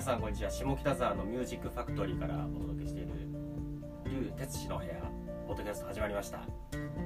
皆さんこんにちは。下北沢のミュージックファクトリーからお届けしている龍哲司の部屋ポッドキャスト始まりました。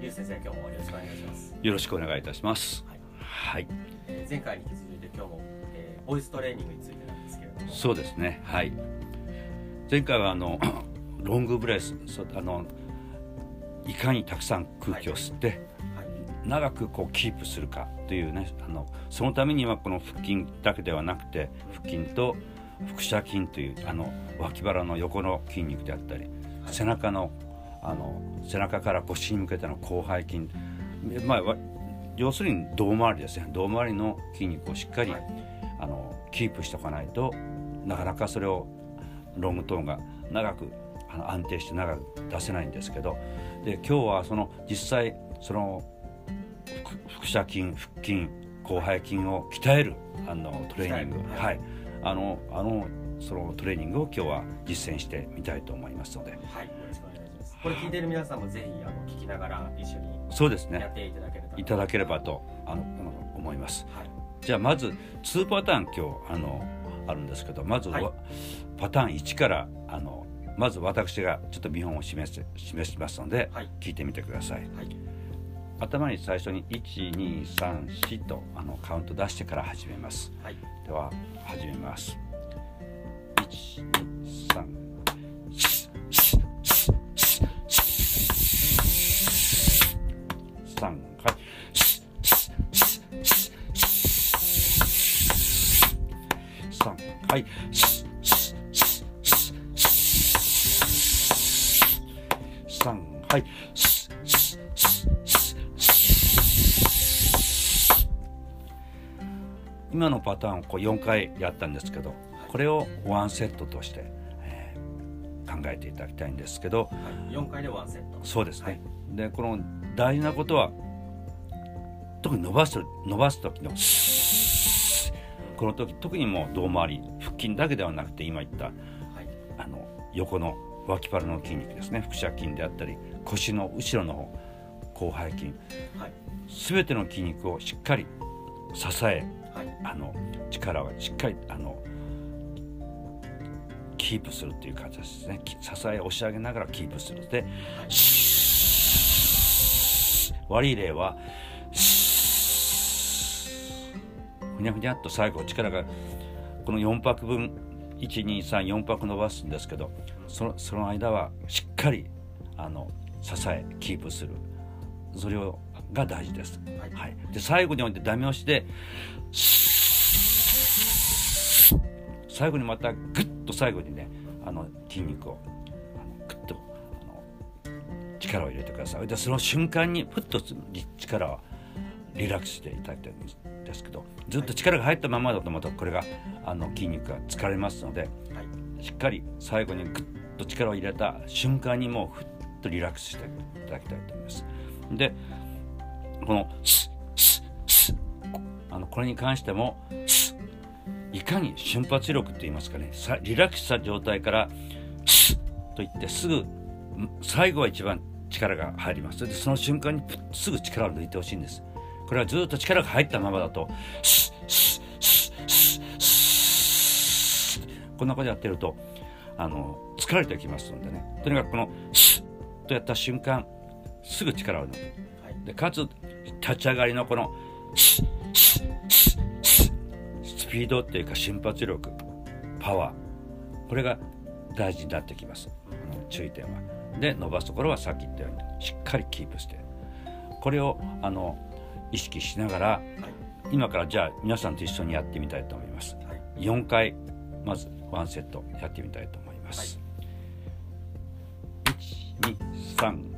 龍先生今日もよろしくお願いします。よろしくお願いいたします。はい、はい。えー前回に引き続いて今日も、えーボイストレーニングについてなんですけれども。そうですね。はい。前回はあの ロングブレスあのいかにたくさん空気を吸って、はい。長くこうキープするかというねあのそのためにはこの腹筋だけではなくて腹筋と腹斜筋というあの脇腹の横の筋肉であったり、背中のあの背中から腰に向けての広背筋。まあわ要するに胴回りですね。胴回りの筋肉をしっかり、はい。あのキープしておかないとなかなかそれをロングトーンが長くあの安定して長く出せないんですけどで今日はその実際その腹腹斜筋腹筋広背筋を鍛えるあのトレーニング。は、はいあのあのそのトレーニングを今日は実践してみたいと思いますので。はい、よろしくお願いしますこれ聞いている皆さんもぜひあの聞きながら一緒にそうですね。やっていただければいただければとあの思います。はい。じゃあまず2パターン今日あのあるんですけどまずは、はい。パターン1からあのまず私がちょっと見本を示す示しますので、はい。聞いてみてください。はい。頭に最初に1234とあのカウント出してから始めます。はい。では始めます。123今のパターンをこう4回やったんですけどこれをワンセットとして、えー考えていただきたいんですけどはい。4回でワンセット。そうですね、はい。でこの大事なことは特に伸ばす伸ばす時のこの時特にもう胴回り腹筋だけではなくて今言ったはい。あの横の脇腹の筋肉ですね。腹斜筋であったり腰の後ろの方広背筋。はい。全ての筋肉をしっかり支えはいあの力をしっかりあのキープするっていう形ですね。支え押し上げながらキープする。で、悪い例はふにゃふにゃっと最後力がこの4拍分1234拍伸ばすんですけどそのその間はしっかりあの支えキープする。それをが大事です。はい。はい、で最後においてダメ押しで最後にまたグッと最後にねあの筋肉をあのグッとあの力を入れてください。でその瞬間にふっと力をリラックスしていただきたいんですけどずっと力が入ったままだとまたこれがあの筋肉が疲れますのではい。しっかり最後にグッと力を入れた瞬間にもうふっとリラックスしていただきたいと思います。でこのスッスッスッあのこれに関してもいかに瞬発力って言いますかねさリラックスした状態からスッといってすぐん最後は一番力が入ります。それでその瞬間にすぐ力を抜いてほしいんです。これはずっと力が入ったままだとスッスッスッスッスッこんなことやってるとあの疲れてきますのでね。とにかくこのスッとやった瞬間すぐ力を抜く。はい。でかつ立ち上がりのこのスピードっていうか瞬発力パワー。これが大事になってきます。注意点は。で伸ばすところはさっき言ったようにしっかりキープして。これをあの意識しながらはい。今からじゃあ皆さんと一緒にやってみたいと思います。はい。4回まずワンセットやってみたいと思います。1 2 3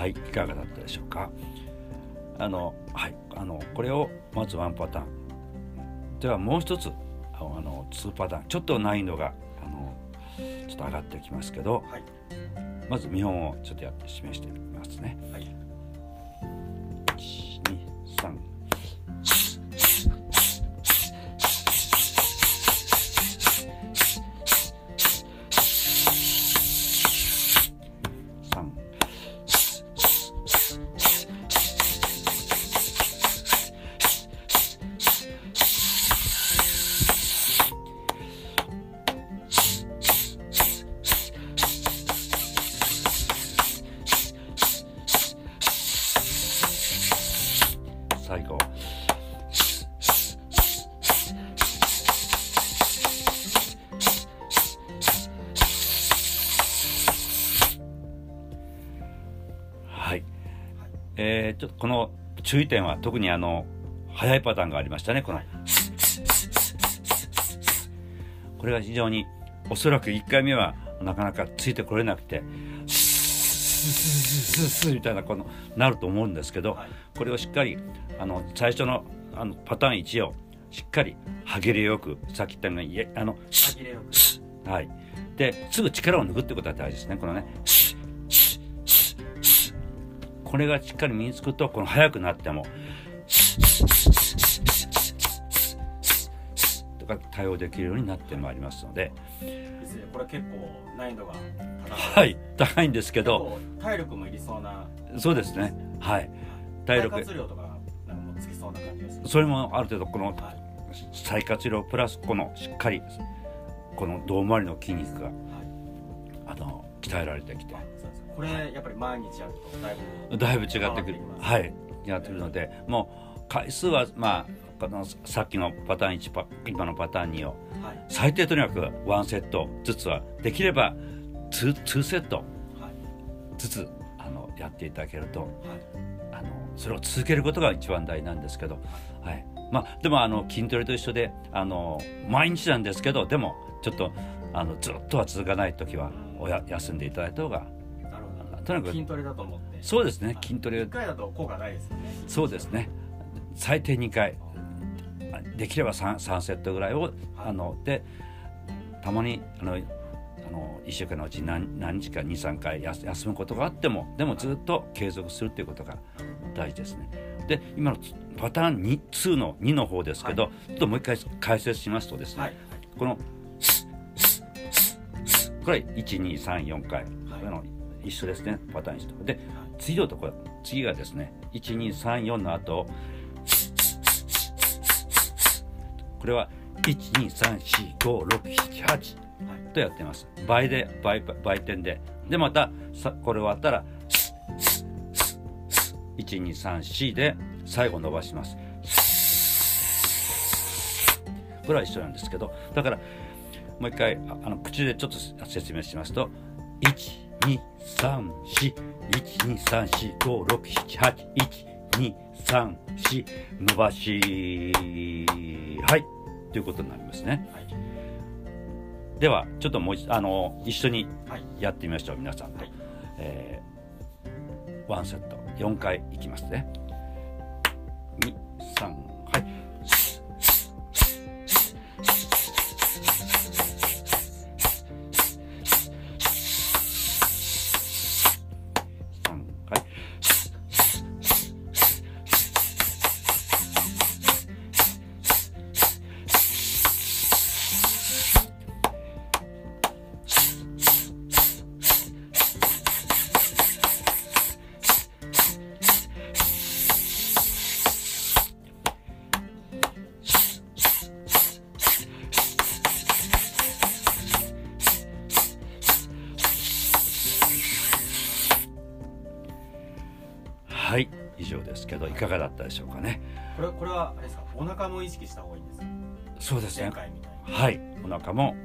はい、いかがだったでしょうか？あの、はい、あの、これをまずワンパターン。ではもう一つ、あの、あのツーパターン。ちょっと難易度が、あの、ちょっと上がってきますけど、はいまず見本をちょっとやって示してみますね。はい最後。はい、えー、ちょっとこの注意点は特にあの速いパターンがありましたねこの、はいこれが非常におそらく1回目はなかなかついてこれなくて。スススみたいなこのなると思うんですけど、はいこれをしっかりあの最初のあのパターン1をしっかり歯切れよくさっき言ったようにいえあの歯切れよくはいですぐ力を抜くってことは大事ですねこのねこれがしっかり身につくとこの速くなっても対応できるようになってまいりますので。ですねこれ結構難易度が高い。はい高いんですけど体力もいりそうな。そうですね。はい。体力。肺活量とかなんかもうつきそうな感じですそれもある程度このはい。再活量プラスこのしっかりこの胴回りの筋肉がはい。あの鍛えられてきて。これやっぱり毎日やるとだいぶだいぶ違ってくる。はい。やってくるのでもう回数はまあこのさっきのパターン1パ今のパターン2を。はい。最低とにかく1セットずつはできれば 2, 2セット。はい。ずつあのやっていただけるとはい。あのそれを続けることが一番大事なんですけど、はい。まあ、でもあの筋トレと一緒であの毎日なんですけどでもちょっとあのずっとは続かない時はおや休んでいただいた方が。なるほど。とにかく筋トレだと思って。そうですねはい筋トレ。一回だと効果ないですよね。そうですね。最低2回できれば 3, 3セットぐらいをあのでたまにあのあの1週間のうち何何日か23回休むことがあってもでもずっと継続するっていうことが大事ですね。で今のパターン 2, 2の2の方ですけど、ちょっともう一回解説しますとですね、はい。このこれ1234回、はい。あの一緒ですねパターン一緒。で次のところ次がですね1234の後これは1234567はいとやってます。倍で倍倍点で。でまたさこれ終わったら1234で最後伸ばします。これは一緒なんですけどだからもう一回あの口でちょっと説明しますと12345678123伸ばしはい。ということになりますね。はい。ではちょっともう一あの一緒にはい。やってみましょう皆さんと、はい。えー、ワンセット。4回いきますね。23はい3以上ですけどいかがだったでしょうかね。これこれはあれですか？お腹も意識した方がいいんですそうですね。はい。お腹もはい。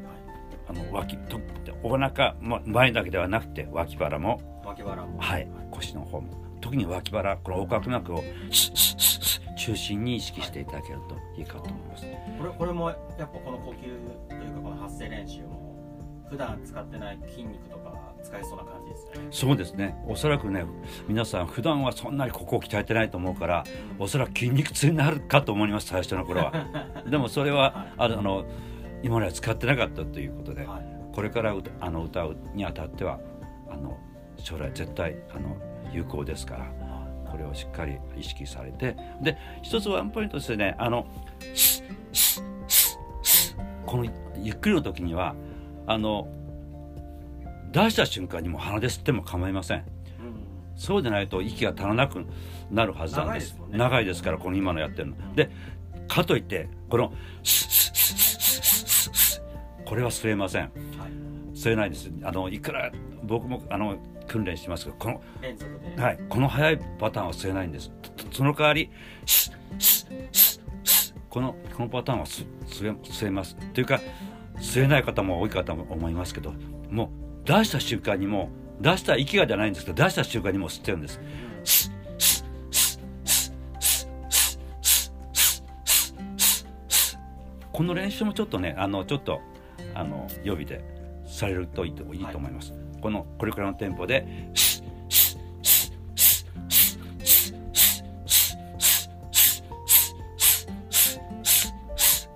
あの脇とお腹ま前だけではなくて脇腹も脇腹も。はい。腰の方も。特に脇腹この横隔膜を中心に意識していただけるといいかと思います。これこれもやっぱこの呼吸というかこの発声練習も普段使ってない筋肉とか使えそうな感じですね。そうですね。おそらくね皆さん普段はそんなにここを鍛えてないと思うからおそらく筋肉痛になるかと思います最初の頃は。でもそれはあのあの今までは使ってなかったということではい。これから歌あの歌うにあたってはあの将来絶対あの有効ですからこれをしっかり意識されてで一つワンポイントですね。あのこのゆっくりの時にはあの出した瞬間にも鼻で吸っても構いません。うんそうでないと息が足らなくなるはずなんです。長いですね。長いですからこの今のやってるの。でかといってこのこれは吸えません。はい。吸えないです。あのいくら僕もあの訓練しますけどこのはい、この速いパターンは吸えないんです。その代わり、このこのパターンは吸吸え吸えます。というか、吸えない方も多い方も思いますけど、もう出した瞬間にもう、出した息がじゃないんですけど、出した瞬間にもう吸ってるんです。この練習もちょっとね、あのちょっとあの予備でされるといいといいと思います。このこれくらいのテンポで。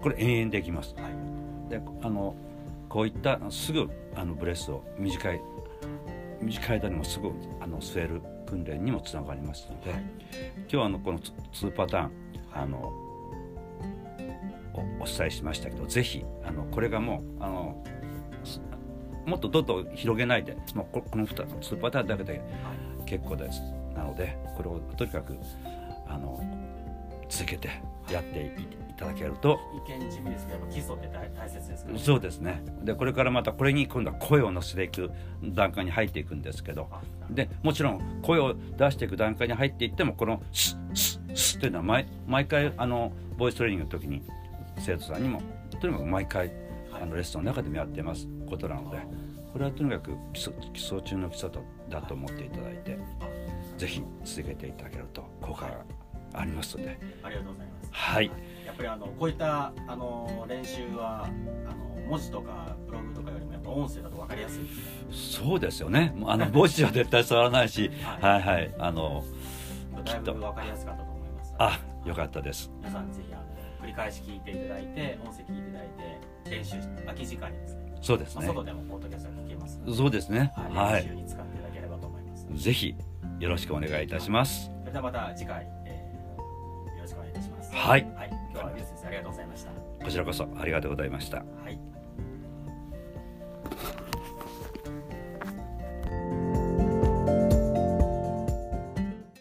これ延々できます。はいであのこういったすぐあのブレスを短い短い間にもすぐあの吸える訓練にもつながりますので、はい。今日はあのこの2パターンあのおお伝えしましたけどぜひあのこれがもうあのすもっとどんどん広げないでもうここの2つ2パターンだけで結構です。なのでこれをとにかくあの続けてやっていいただけると。一見地味ですけど基礎って大大切ですからそうですね。でこれからまたこれに今度は声を乗せていく段階に入っていくんですけど。あでもちろん声を出していく段階に入っていってもこの「スッスッスッ」というのは毎毎回あのボイストレーニングの時に生徒さんにもとにかく毎回あのレッスンの中でもやってますことなのでこれはとにかく基礎基礎中の基礎だだと思っていただいてぜひ続けていただけると効果がありますのでありがとうございます。はい。やっぱりあのこういったあの練習はあの文字とかブログとかよりもやっぱ音声だと分かりやすい。ですねそうですよね。あの 墓地は絶対触らないしははいはい。あのだいぶ分かりやすかったと思います。あよかったです。皆さんぜひあの繰り返し聞いていただいて音声聞いていただいて練習し空き時間にですねそうですね。まあ外でもポッドキャストが聞けますそうですね。はい、はい。練習に使っていただければと思います、ぜひよろしくお願いいたします。それではまた次回、はい。はい、今日はありがとうございました。こちらこそありがとうございました。はい